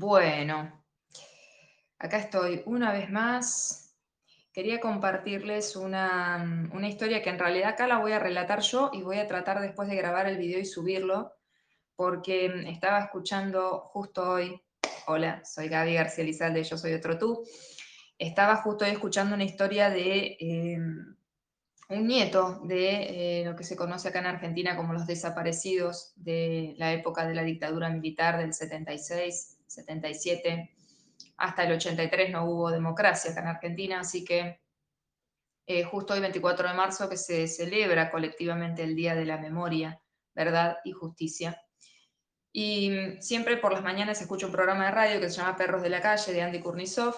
Bueno, acá estoy una vez más. Quería compartirles una, una, historia que en realidad acá la voy a relatar yo y voy a tratar después de grabar el video y subirlo, porque estaba escuchando justo hoy, hola, soy Gaby García Lizalde, yo soy otro tú, estaba justo hoy escuchando una historia de em, un nieto de eh, lo que se conoce acá en Argentina como los desaparecidos de la época de la dictadura militar del 76 77, hasta el 83 no hubo democracia acá en Argentina, así que eh, justo hoy 24 de marzo que se celebra colectivamente el Día de la Memoria, Verdad y Justicia. Y mm, siempre por las mañanas escucho un programa de radio que se llama Perros de la Calle de Andy Kurnisov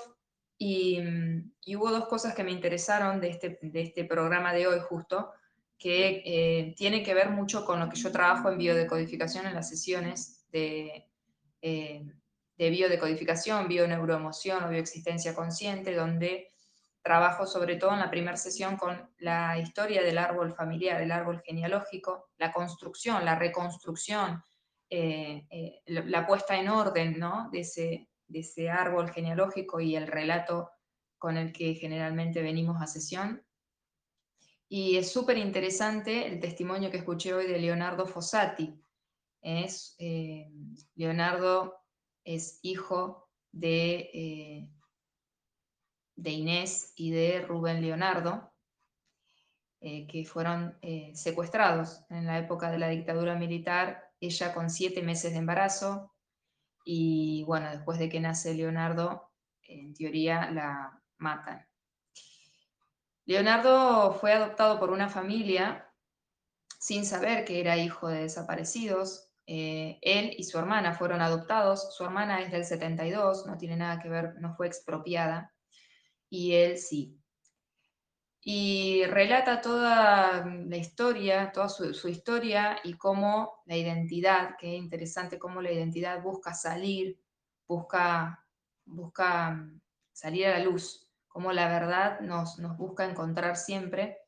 y, mm, y hubo dos cosas que me interesaron de este, de este programa de hoy justo, que eh, tiene que ver mucho con lo que yo trabajo en biodecodificación en las sesiones de, eh, de biodecodificación, bioneuroemoción o bioexistencia consciente, donde trabajo sobre todo en la primera sesión con la historia del árbol familiar, el árbol genealógico, la construcción, la reconstrucción, eh, eh, la puesta en orden ¿no? de, ese, de ese árbol genealógico y el relato con el que generalmente venimos a sesión. Y es súper interesante el testimonio que escuché hoy de Leonardo Fossati. Es, eh, Leonardo es hijo de, eh, de Inés y de Rubén Leonardo, eh, que fueron eh, secuestrados en la época de la dictadura militar, ella con siete meses de embarazo, y bueno, después de que nace Leonardo, en teoría la matan. Leonardo fue adoptado por una familia sin saber que era hijo de desaparecidos, eh, él y su hermana fueron adoptados, su hermana es del 72, no tiene nada que ver, no fue expropiada, y él sí. Y relata toda la historia, toda su, historia y cómo la identidad, que es interesante cómo la identidad busca salir, busca, busca salir a la luz, cómo la verdad nos, nos busca encontrar siempre.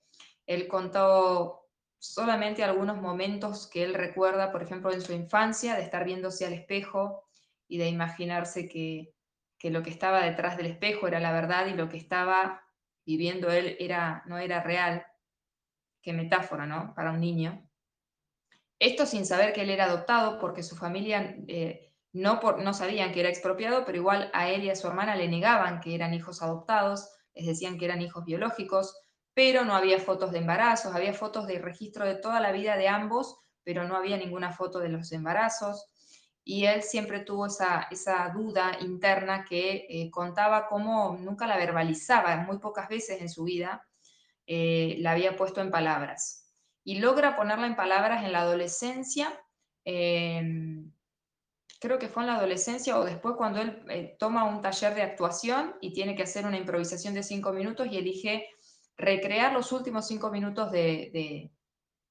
Él contó solamente algunos momentos que él recuerda, por ejemplo, en su infancia, de estar viéndose al espejo y de imaginarse que, lo que estaba detrás del espejo era la verdad y lo que estaba viviendo él era, no era real. Qué metáfora, ¿no? Para un niño. Esto sin saber que él era adoptado, porque su familia eh, no, no sabían que era expropiado, pero igual a él y a su hermana le negaban que eran hijos adoptados, les decían que eran hijos biológicos, pero no había fotos de embarazos, había fotos de registro de toda la vida de ambos, pero no había ninguna foto de los embarazos. Y él siempre tuvo esa, esa duda interna que eh, contaba cómo nunca la verbalizaba, muy pocas veces en su vida eh, la había puesto en palabras. Y logra ponerla en palabras en la adolescencia, creo que fue en la adolescencia o después cuando él eh, toma un taller de actuación y tiene que hacer una improvisación de cinco minutos y elige recrear los últimos cinco minutos de,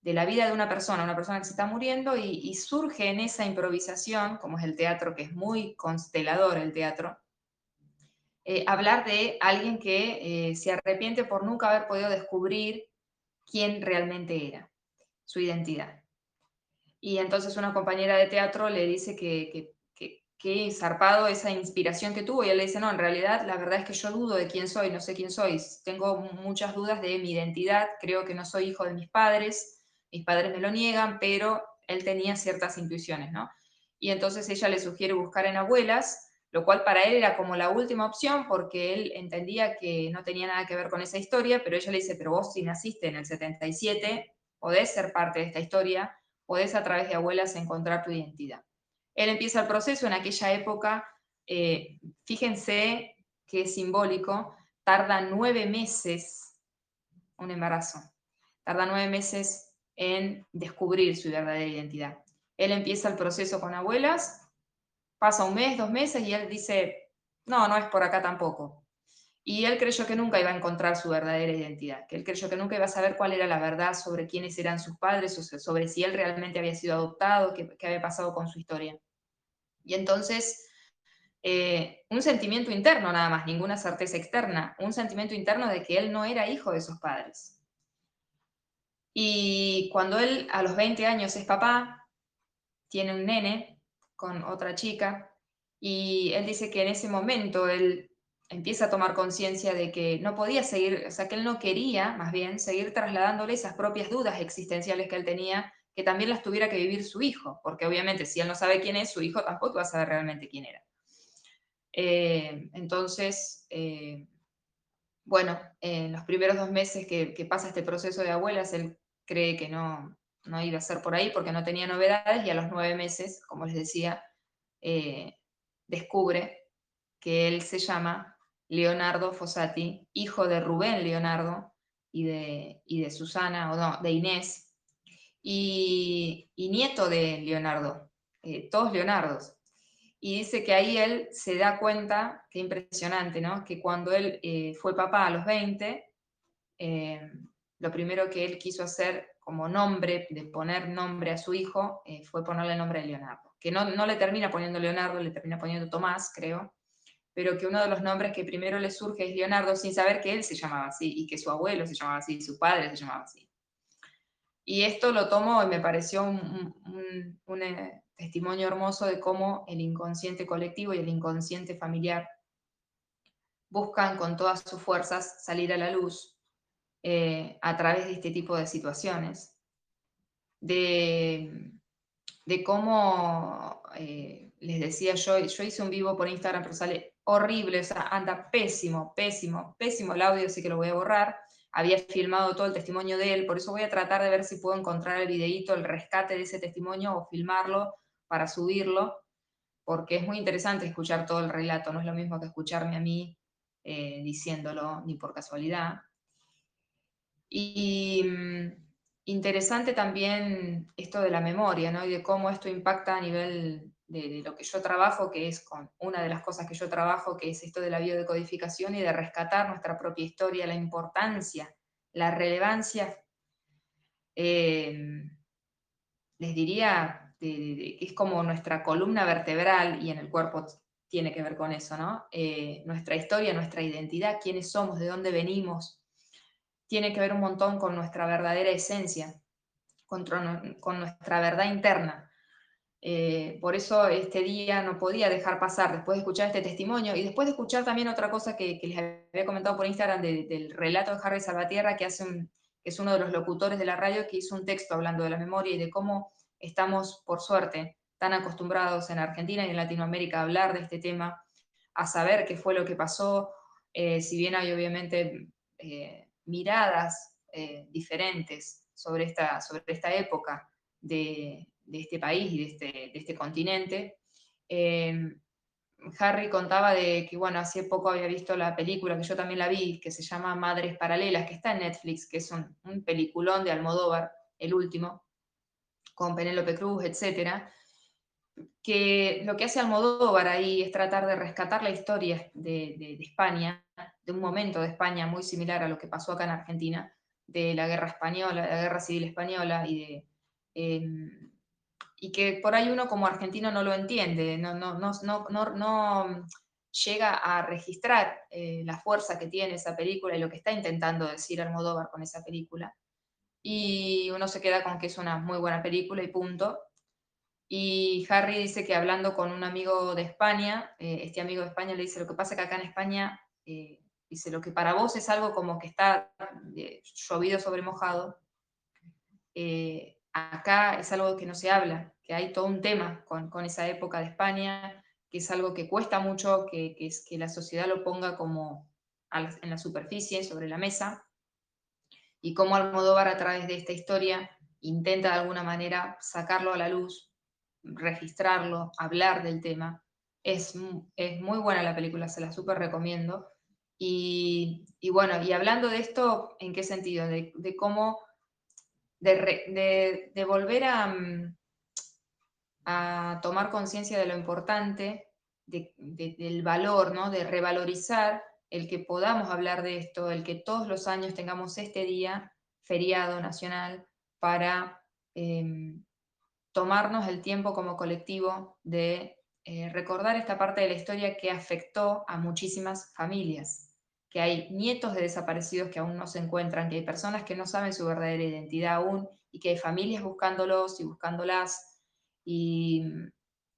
la vida de una persona, una persona que se está muriendo, y, surge en esa improvisación, como es el teatro, que es muy constelador el teatro, eh, hablar de alguien que eh, se arrepiente por nunca haber podido descubrir quién realmente era, su identidad. Y entonces una compañera de teatro le dice que qué zarpado esa inspiración que tuvo. Y él le dice, no, en realidad la verdad es que yo dudo de quién soy, no sé quién soy, tengo muchas dudas de mi identidad, creo que no soy hijo de mis padres, mis padres me lo niegan, pero él tenía ciertas intuiciones, ¿no? Y entonces ella le sugiere buscar en abuelas, lo cual para él era como la última opción porque él entendía que no tenía nada que ver con esa historia, pero ella le dice, pero vos si naciste en el 77, podés ser parte de esta historia, podés a través de abuelas encontrar tu identidad. Él empieza el proceso en aquella época, eh, fíjense que es simbólico, tarda nueve meses un embarazo, tarda nueve meses en descubrir su verdadera identidad. Él empieza el proceso con abuelas, pasa un mes, dos meses y él dice, no, no es por acá tampoco. Y él creyó que nunca iba a encontrar su verdadera identidad, que él creyó que nunca iba a saber cuál era la verdad sobre quiénes eran sus padres, sobre si él realmente había sido adoptado, qué, había pasado con su historia. Y entonces, eh, un sentimiento interno nada más, ninguna certeza externa, un sentimiento interno de que él no era hijo de sus padres. Y cuando él a los 20 años es papá, tiene un nene con otra chica, Y él dice que en ese momento él empieza a tomar conciencia de que no podía seguir, o sea, que él no quería, más bien, seguir trasladándole esas propias dudas existenciales que él tenía, que también las tuviera que vivir su hijo, porque obviamente si él no sabe quién es, su hijo tampoco va a saber realmente quién era. Eh, entonces, eh, bueno, en los primeros dos meses que, pasa este proceso de abuelas, él cree que no, no iba a ser por ahí porque no tenía novedades y a los nueve meses, como les decía, eh, descubre que él se llama Leonardo Fossati, hijo de Rubén Leonardo y de, y de Susana, o no, de Inés, y, nieto de Leonardo, eh, todos Leonardos. Y dice que ahí él se da cuenta, qué impresionante, ¿no? Que cuando él eh, fue papá a los 20, eh, lo primero que él quiso hacer como nombre, de poner nombre a su hijo, fue ponerle el nombre de Leonardo. Que no, no le termina poniendo Leonardo, le termina poniendo Tomás, creo, pero que uno de los nombres que primero le surge es Leonardo sin saber que él se llamaba así y que su abuelo se llamaba así, su padre se llamaba así. Y esto lo tomo y me pareció un, eh, testimonio hermoso de cómo el inconsciente colectivo y el inconsciente familiar buscan con todas sus fuerzas salir a la luz eh, a través de este tipo de situaciones. De, cómo, eh, les decía yo, yo hice un vivo por Instagram, pero sale horrible, o sea, anda pésimo, pésimo, pésimo el audio, así que lo voy a borrar. Había filmado todo el testimonio de él, por eso voy a tratar de ver si puedo encontrar el videíto, el rescate de ese testimonio o filmarlo para subirlo, porque es muy interesante escuchar todo el relato, no es lo mismo que escucharme a mí eh, diciéndolo, ni por casualidad. Y mm, interesante también esto de la memoria, ¿no? Y de cómo esto impacta a nivel de, lo que yo trabajo, que es con una de las cosas que yo trabajo, que es esto de la biodecodificación y de rescatar nuestra propia historia, la importancia, la relevancia, eh, les diría, que es como nuestra columna vertebral y en el cuerpo tiene que ver con eso, ¿no? Eh, nuestra historia, nuestra identidad, quiénes somos, de dónde venimos, tiene que ver un montón con nuestra verdadera esencia, con, con nuestra verdad interna. Eh, por eso este día no podía dejar pasar, después de escuchar este testimonio y después de escuchar también otra cosa que, les había comentado por Instagram del relato de Harry Salvatierra, que, hace que es uno de los locutores de la radio, que hizo un texto hablando de la memoria y de cómo estamos, por suerte, tan acostumbrados en Argentina y en Latinoamérica a hablar de este tema, a saber qué fue lo que pasó, eh, si bien hay obviamente eh, miradas diferentes sobre esta, sobre esta época de, este país y de este, de este continente. Em, Harry contaba de que, bueno, hace poco había visto la película, que yo también la vi, que se llama Madres Paralelas, que está en Netflix, que es un, un peliculón de Almodóvar, el último, con Penélope Cruz, etc. Que lo que hace Almodóvar ahí es tratar de rescatar la historia de, de, España, de un momento de España muy similar a lo que pasó acá en Argentina, de la guerra española, la guerra civil española y de... Em, y que por ahí uno como argentino no lo entiende, no, no, no, no llega a registrar eh, la fuerza que tiene esa película y lo que está intentando decir Almodóvar con esa película. Y uno se queda con que es una muy buena película y punto. Y Harry dice que hablando con un amigo de España, eh, este amigo de España le dice, lo que pasa que acá en España, eh, dice, lo que para vos es algo como que está llovido sobre mojado, acá es algo que no se habla, que hay todo un tema con, esa época de España, que es algo que cuesta mucho, que, es que la sociedad lo ponga como en la superficie, sobre la mesa, y cómo Almodóvar a través de esta historia intenta de alguna manera sacarlo a la luz, registrarlo, hablar del tema. Es, es muy buena la película, se la súper recomiendo. Y, bueno, y hablando de esto, ¿en qué sentido? de cómo de, volver mm, a, tomar conciencia de lo importante, del valor, ¿no? de revalorizar el que podamos hablar de esto, el que todos los años tengamos este día feriado nacional para em, tomarnos el tiempo como colectivo de eh, recordar esta parte de la historia que afectó a muchísimas familias que hay nietos de desaparecidos que aún no se encuentran, que hay personas que no saben su verdadera identidad aún y que hay familias buscándolos y buscándolas. Y,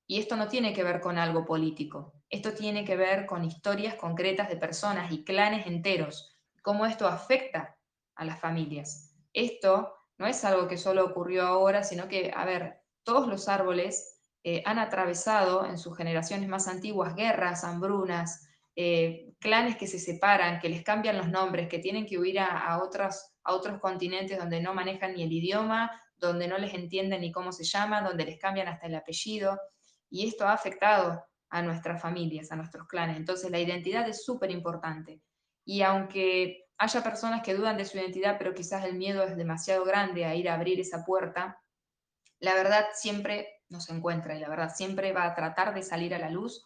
esto no tiene que ver con algo político, esto tiene que ver con historias concretas de personas y clanes enteros, cómo esto afecta a las familias. Esto no es algo que solo ocurrió ahora, sino que, a ver, todos los árboles eh, han atravesado en sus generaciones más antiguas guerras, hambrunas, eh, clanes que se separan, que les cambian los nombres, que tienen que huir a, otros, a otros continentes donde no manejan ni el idioma, donde no les entienden ni cómo se llama, donde les cambian hasta el apellido. Y esto ha afectado a nuestras familias, a nuestros clanes. Entonces la identidad es súper importante. Y aunque haya personas que dudan de su identidad, pero quizás el miedo es demasiado grande a ir a abrir esa puerta, la verdad siempre nos encuentra y la verdad siempre va a tratar de salir a la luz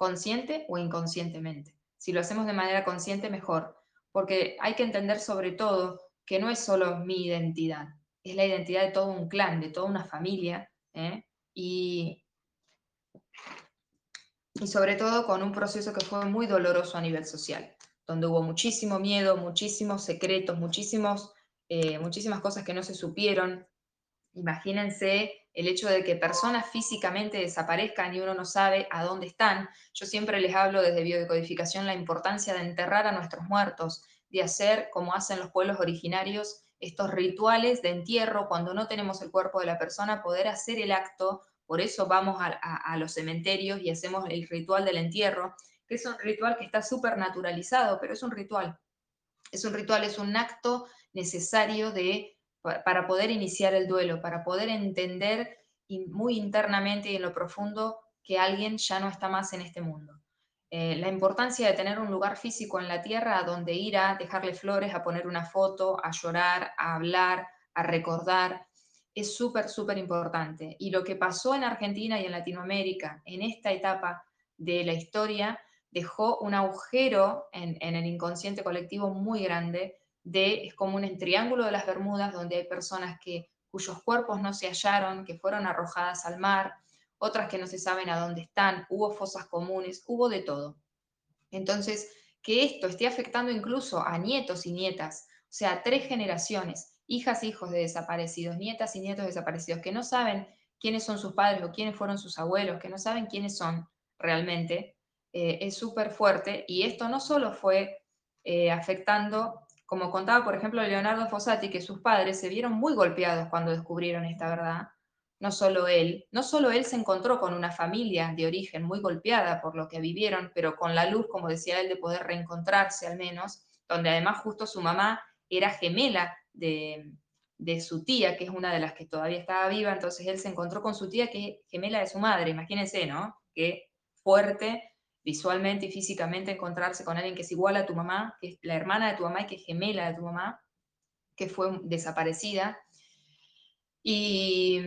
consciente o inconscientemente. Si lo hacemos de manera consciente, mejor, porque hay que entender sobre todo que no es solo mi identidad, es la identidad de todo un clan, de toda una familia, ¿eh? y, sobre todo con un proceso que fue muy doloroso a nivel social donde hubo muchísimo miedo, muchísimos secretos, muchísimos, eh, muchísimas cosas que no se supieron. Imagínense el hecho de que personas físicamente desaparezcan y uno no sabe a dónde están. Yo siempre les hablo desde biodecodificación la importancia de enterrar a nuestros muertos, de hacer como hacen los pueblos originarios estos rituales de entierro cuando no tenemos el cuerpo de la persona, poder hacer el acto, por eso vamos a los cementerios y hacemos el ritual del entierro, que es un ritual que está súper naturalizado, pero es un ritual. Es un ritual, es un acto necesario de, para poder iniciar el duelo, para poder entender muy internamente y en lo profundo que alguien ya no está más en este mundo. Eh, la importancia de tener un lugar físico en la tierra a donde ir a dejarle flores, a poner una foto, a llorar, a hablar, a recordar, es súper, súper importante. Y lo que pasó en Argentina y en Latinoamérica en esta etapa de la historia dejó un agujero en, el inconsciente colectivo muy grande es como un triángulo de las Bermudas donde hay personas que, cuyos cuerpos no se hallaron, que fueron arrojadas al mar, otras que no se saben a dónde están, hubo fosas comunes, hubo de todo. Entonces, que esto esté afectando incluso a nietos y nietas, o sea, tres generaciones, hijas e hijos de desaparecidos, nietas y nietos desaparecidos, que no saben quiénes son sus padres o quiénes fueron sus abuelos, que no saben quiénes son realmente, eh, es súper fuerte y esto no solo fue eh, afectando, como contaba por ejemplo Leonardo Fossati, que sus padres se vieron muy golpeados cuando descubrieron esta verdad, no solo él, no solo él se encontró con una familia de origen muy golpeada por lo que vivieron, pero con la luz, como decía él, de poder reencontrarse al menos, donde además justo su mamá era gemela de, su tía, que es una de las que todavía estaba viva, entonces él se encontró con su tía que es gemela de su madre, imagínense, ¿no? Qué fuerte visualmente y físicamente encontrarse con alguien que es igual a tu mamá, que es la hermana de tu mamá y que es gemela de tu mamá, que fue desaparecida. Y,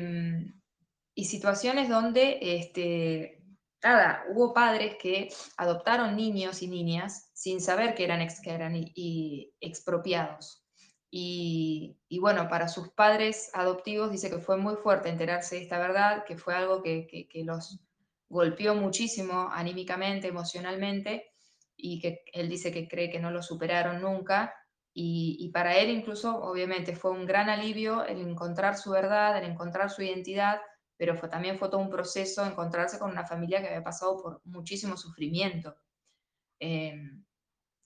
y situaciones donde, este, nada, hubo padres que adoptaron niños y niñas sin saber que eran, expropiados. Y, bueno, para sus padres adoptivos dice que fue muy fuerte enterarse de esta verdad, que fue algo que los golpeó muchísimo anímicamente, emocionalmente, y que él dice que cree que no lo superaron nunca. Y, para él incluso, obviamente, fue un gran alivio el encontrar su verdad, el encontrar su identidad, pero fue, también fue todo un proceso encontrarse con una familia que había pasado por muchísimo sufrimiento. Em,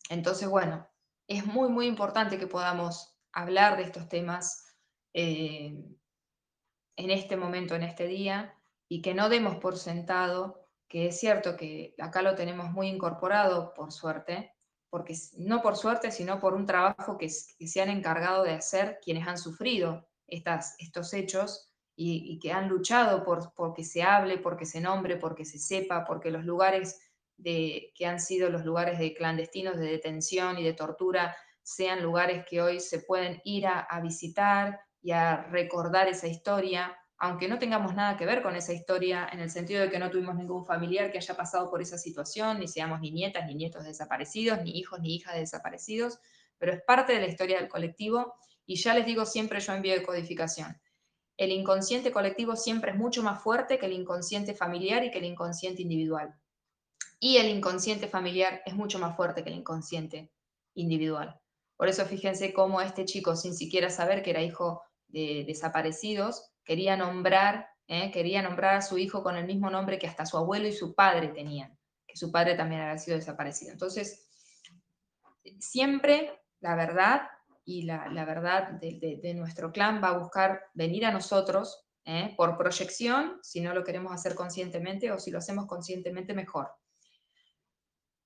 entonces, bueno, es muy, muy importante que podamos hablar de estos temas eh, en este momento, en este día, y que no demos por sentado que es cierto que acá lo tenemos muy incorporado, por suerte, porque no por suerte, sino por un trabajo que, se han encargado de hacer quienes han sufrido estas, estos hechos y, que han luchado por, que se hable, porque se nombre, porque se sepa, porque los lugares de, que han sido los lugares de clandestinos, de detención y de tortura, sean lugares que hoy se pueden ir a visitar y a recordar esa historia, aunque no tengamos nada que ver con esa historia, en el sentido de que no tuvimos ningún familiar que haya pasado por esa situación, ni seamos ni nietas ni nietos desaparecidos, ni hijos ni hijas de desaparecidos, pero es parte de la historia del colectivo y ya les digo siempre yo envío de codificación. El inconsciente colectivo siempre es mucho más fuerte que el inconsciente familiar y que el inconsciente individual. Y el inconsciente familiar es mucho más fuerte que el inconsciente individual. Por eso fíjense cómo este chico, sin siquiera saber que era hijo de desaparecidos, quería nombrar ¿eh? quería nombrar a su hijo con el mismo nombre que hasta su abuelo y su padre tenían, que su padre también había sido desaparecido. Entonces, siempre la verdad y la, verdad de, nuestro clan va a buscar venir a nosotros ¿eh? por proyección, si no lo queremos hacer conscientemente o si lo hacemos conscientemente mejor.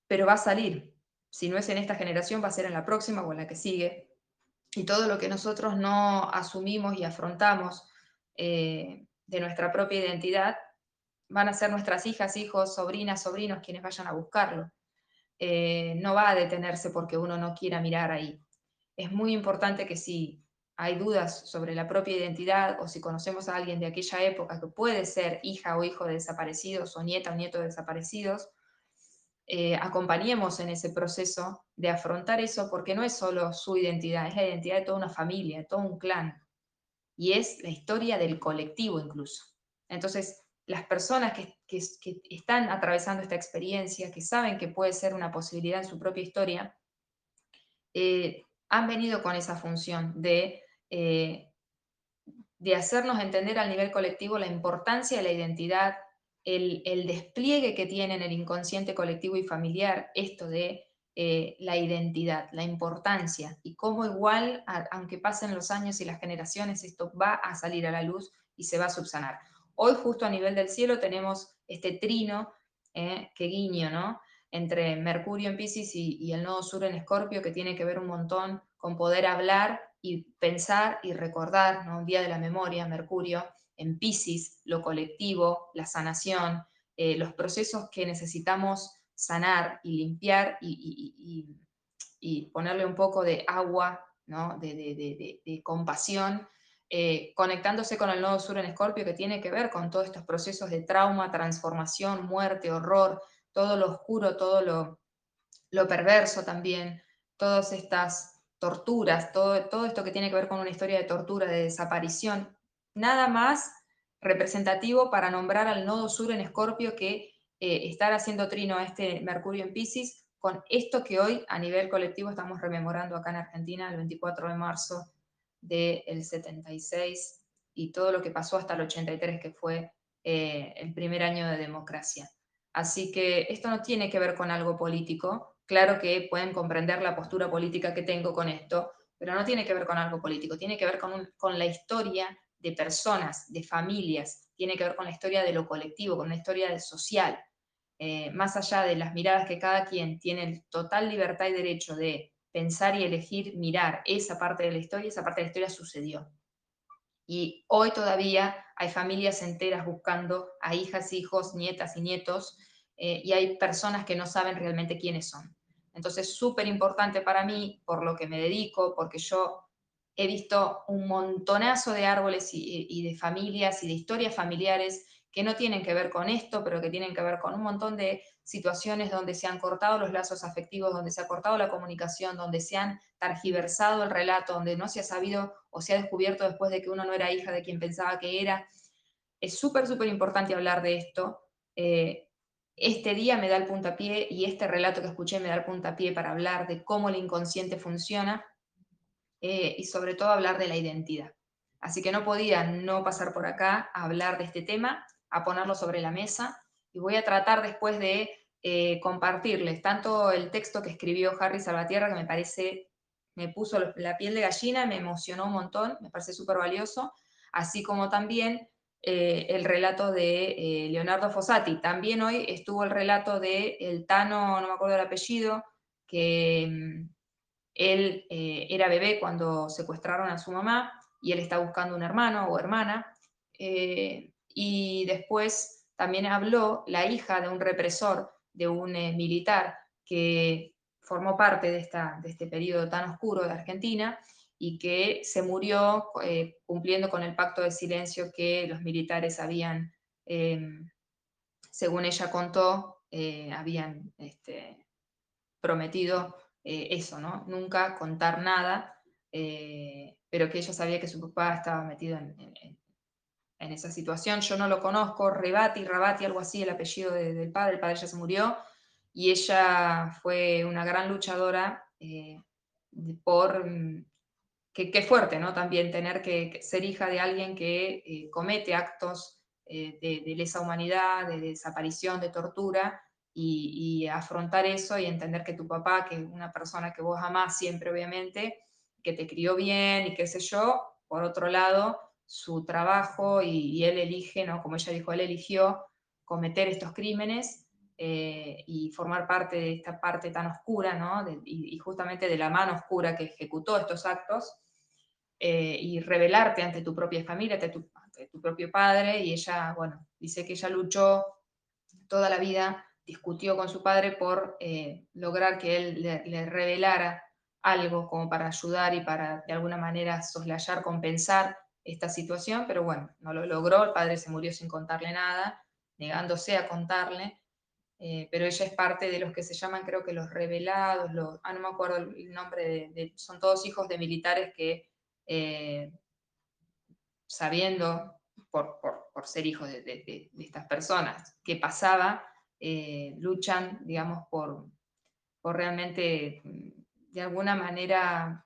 Pero va a salir. Si no es en esta generación, va a ser en la próxima o en la que sigue. Y todo lo que nosotros no asumimos y afrontamos eh, de nuestra propia identidad, van a ser nuestras hijas, hijos, sobrinas, sobrinos quienes vayan a buscarlo. Eh, no va a detenerse porque uno no quiera mirar ahí. Es muy importante que si hay dudas sobre la propia identidad o si conocemos a alguien de aquella época que puede ser hija o hijo de desaparecidos o nieta o nieto de desaparecidos, eh, acompañemos en ese proceso de afrontar eso porque no es solo su identidad, es la identidad de toda una familia, de todo un clan y es la historia del colectivo incluso. Entonces, las personas que, están atravesando esta experiencia, que saben que puede ser una posibilidad en su propia historia, eh, han venido con esa función de, eh, de hacernos entender al nivel colectivo la importancia de la identidad, el, el despliegue que tiene en el inconsciente colectivo y familiar, esto de eh, la identidad, la importancia y cómo igual, aunque pasen los años y las generaciones, esto va a salir a la luz y se va a subsanar. Hoy justo a nivel del cielo tenemos este trino eh, que guiño, ¿no? Entre Mercurio en Pisces y, el nodo sur en Escorpio, que tiene que ver un montón con poder hablar y pensar y recordar, ¿no? Un día de la memoria, Mercurio, en Pisces, lo colectivo, la sanación, eh, los procesos que necesitamos sanar y limpiar y, ponerle un poco de agua, de, compasión, eh, conectándose con el nodo sur en Escorpio que tiene que ver con todos estos procesos de trauma, transformación, muerte, horror, todo lo oscuro, todo lo, lo perverso también, todas estas torturas, todo, todo esto que tiene que ver con una historia de tortura, de desaparición, nada más representativo para nombrar al nodo sur en Escorpio que eh, estar haciendo trino a este Mercurio en Pisces con esto que hoy a nivel colectivo estamos rememorando acá en Argentina el 24 de marzo del 76 y todo lo que pasó hasta el 83, que fue eh, el primer año de democracia. Así que esto no tiene que ver con algo político. Claro que pueden comprender la postura política que tengo con esto, pero no tiene que ver con algo político, tiene que ver con, con la historia de personas, de familias, tiene que ver con la historia de lo colectivo, con la historia social. Eh, más allá de las miradas que cada quien tiene total libertad y derecho de pensar y elegir mirar esa parte de la historia, esa parte de la historia sucedió. Y hoy todavía hay familias enteras buscando a hijas, hijos, nietas y nietos, eh, y hay personas que no saben realmente quiénes son. Entonces, súper importante para mí, por lo que me dedico, porque yo he visto un montonazo de árboles y de familias y de historias familiares que no tienen que ver con esto, pero que tienen que ver con un montón de situaciones donde se han cortado los lazos afectivos, donde se ha cortado la comunicación, donde se han targiversado el relato, donde no se ha sabido o se ha descubierto después de que uno no era hija de quien pensaba que era. Es súper, súper importante hablar de esto. Eh, este día me da el puntapié y este relato que escuché me da el puntapié para hablar de cómo el inconsciente funciona eh, y sobre todo hablar de la identidad. Así que no podía no pasar por acá a hablar de este tema a ponerlo sobre la mesa y voy a tratar después de eh, compartirles tanto el texto que escribió Harry Salvatierra, que me parece, me puso la piel de gallina, me emocionó un montón, me parece súper valioso, así como también eh, el relato de eh, Leonardo Fossati. También hoy estuvo el relato de el Tano, no me acuerdo el apellido, que mm, él era bebé cuando secuestraron a su mamá y él está buscando un hermano o hermana y después también habló la hija de un represor, de un eh, militar que formó parte de, esta, de este periodo tan oscuro de Argentina y que se murió eh, cumpliendo con el pacto de silencio que los militares habían, em, según ella contó, eh, habían este, prometido eso, ¿no? Nunca contar nada, pero que ella sabía que su papá estaba metido en, en esa situación. Yo no lo conozco, Rebati, Rabati, algo así, el apellido del padre, el padre ya se murió, y ella fue una gran luchadora eh, por... Mm, qué fuerte, ¿no? También tener que, ser hija de alguien que eh, comete actos eh, de, lesa humanidad, de desaparición, de tortura, y, afrontar eso y entender que tu papá, que es una persona que vos amás siempre, obviamente, que te crió bien y qué sé yo, por otro lado, su trabajo y, él elige, ¿no? como ella dijo, él eligió cometer estos crímenes eh, y formar parte de esta parte tan oscura, ¿no? y, justamente de la mano oscura que ejecutó estos actos, eh, y revelarte ante tu propia familia, ante tu, tu, propio padre, y ella, bueno, dice que ella luchó toda la vida, discutió con su padre por eh, lograr que él le, revelara algo como para ayudar y para de alguna manera soslayar, compensar esta situación, pero bueno, no lo logró, el padre se murió sin contarle nada, negándose a contarle, eh, pero ella es parte de los que se llaman, creo que los revelados, los, ah, no me acuerdo el nombre, de, son todos hijos de militares que eh, sabiendo por, ser hijos de, estas personas qué pasaba, eh, luchan, digamos, por, por realmente, de alguna manera,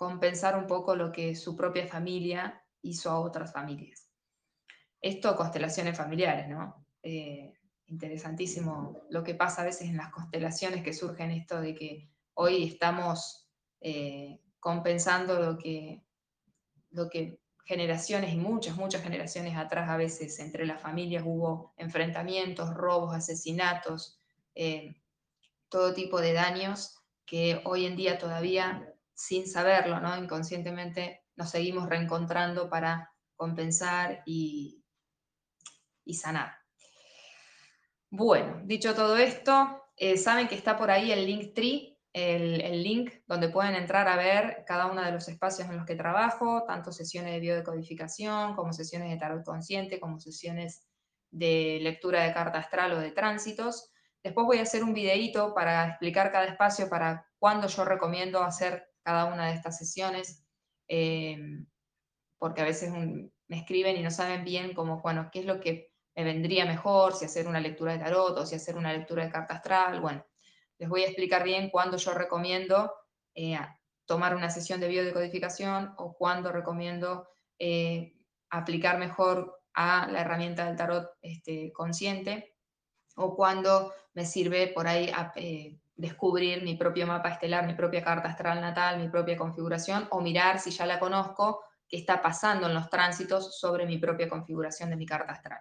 compensar un poco lo que su propia familia hizo a otras familias. Esto, constelaciones familiares, ¿no? Eh, interesantísimo lo que pasa a veces en las constelaciones que surgen esto de que hoy estamos compensando lo que, lo que generaciones y muchas, muchas generaciones atrás a veces entre las familias hubo enfrentamientos, robos, asesinatos, eh, todo tipo de daños que hoy en día todavía sin saberlo, ¿no? inconscientemente nos seguimos reencontrando para compensar y, sanar. Bueno, dicho todo esto, eh, saben que está por ahí el link tree el, link donde pueden entrar a ver cada uno de los espacios en los que trabajo, tanto sesiones de biodecodificación, como sesiones de tarot consciente, como sesiones de lectura de carta astral o de tránsitos. Después voy a hacer un videíto para explicar cada espacio, para cuándo yo recomiendo hacer cada una de estas sesiones, eh, porque a veces me escriben y no saben bien cómo, bueno, qué es lo que me vendría mejor, si hacer una lectura de tarot o si hacer una lectura de carta astral, bueno, les voy a explicar bien cuándo yo recomiendo eh, tomar una sesión de biodecodificación o cuándo recomiendo eh, aplicar mejor a la herramienta del tarot este, consciente o cuándo me sirve por ahí eh, descubrir mi propio mapa estelar, mi propia carta astral natal, mi propia configuración o mirar si ya la conozco, qué está pasando en los tránsitos sobre mi propia configuración de mi carta astral.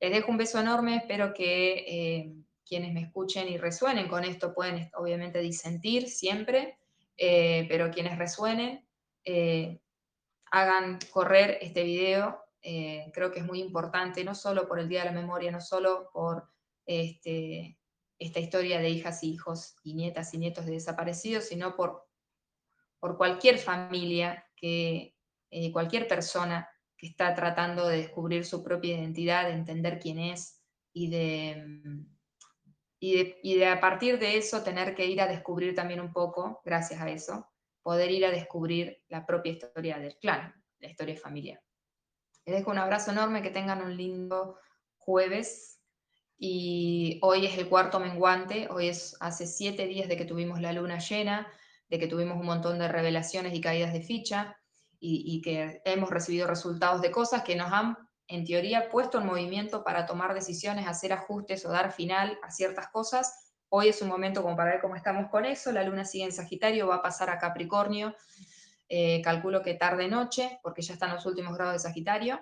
Les dejo un beso enorme, espero que quienes me escuchen y resuenen con esto pueden obviamente disentir siempre, eh, pero quienes resuenen, eh, hagan correr este video. Eh, creo que es muy importante, no solo por el Día de la Memoria, no solo por este, esta historia de hijas y hijos y nietas y nietos de desaparecidos, sino por, por cualquier familia, que, cualquier persona que está tratando de descubrir su propia identidad, de entender quién es y de y de, a partir de eso tener que ir a descubrir también un poco, gracias a eso, poder ir a descubrir la propia historia del clan, la historia familiar. Les dejo un abrazo enorme, que tengan un lindo jueves y hoy es el cuarto menguante, hoy es hace siete días de que tuvimos la luna llena, de que tuvimos un montón de revelaciones y caídas de ficha y, y que hemos recibido resultados de cosas que nos han en teoría, puesto en movimiento para tomar decisiones, hacer ajustes o dar final a ciertas cosas. Hoy es un momento como para ver cómo estamos con eso. La luna sigue en Sagitario, va a pasar a Capricornio. Eh, calculo que tarde-noche, porque ya están los últimos grados de Sagitario.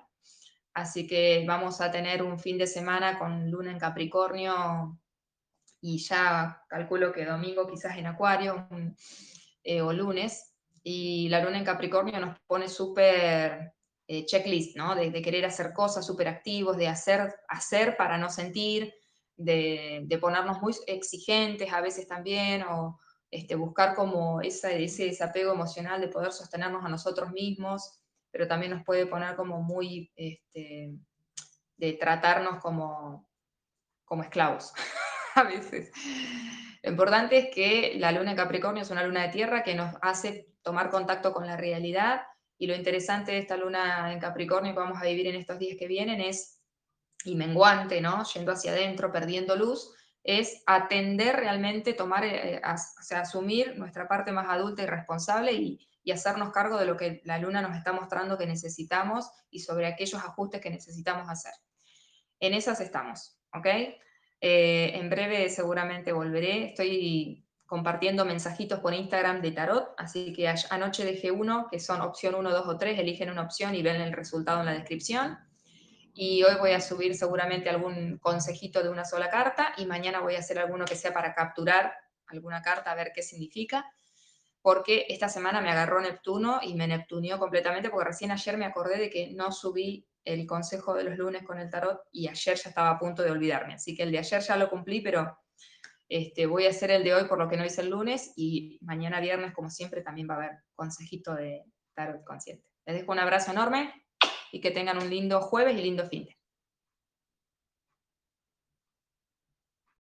Así que vamos a tener un fin de semana con luna en Capricornio y ya calculo que domingo quizás en Acuario eh, o lunes. Y la luna en Capricornio nos pone súper eh, checklist, ¿no? De, querer hacer cosas súper activos, de hacer, hacer para no sentir, de, ponernos muy exigentes a veces también, o este, buscar como ese, ese desapego emocional de poder sostenernos a nosotros mismos, pero también nos puede poner como muy, este, de tratarnos como, como esclavos a veces. Lo importante es que la luna en Capricornio es una luna de tierra que nos hace tomar contacto con la realidad y lo interesante de esta luna en Capricornio que vamos a vivir en estos días que vienen es, y menguante, ¿no? Yendo hacia adentro, perdiendo luz, es atender realmente, tomar, eh, o sea, asumir nuestra parte más adulta y responsable y, y hacernos cargo de lo que la luna nos está mostrando que necesitamos y sobre aquellos ajustes que necesitamos hacer. En esas estamos, ¿ok? Eh, en breve seguramente volveré. Estoy compartiendo mensajitos por Instagram de tarot, así que anoche dejé uno, que son opción 1, 2 o 3, eligen una opción y ven el resultado en la descripción. Y hoy voy a subir seguramente algún consejito de una sola carta y mañana voy a hacer alguno que sea para capturar alguna carta a ver qué significa, porque esta semana me agarró Neptuno y me neptunió completamente, porque recién ayer me acordé de que no subí el consejo de los lunes con el tarot y ayer ya estaba a punto de olvidarme. Así que el de ayer ya lo cumplí, pero este, voy a hacer el de hoy por lo que no hice el lunes y mañana viernes, como siempre, también va a haber consejito de tarot consciente. Les dejo un abrazo enorme y que tengan un lindo jueves y lindo fin de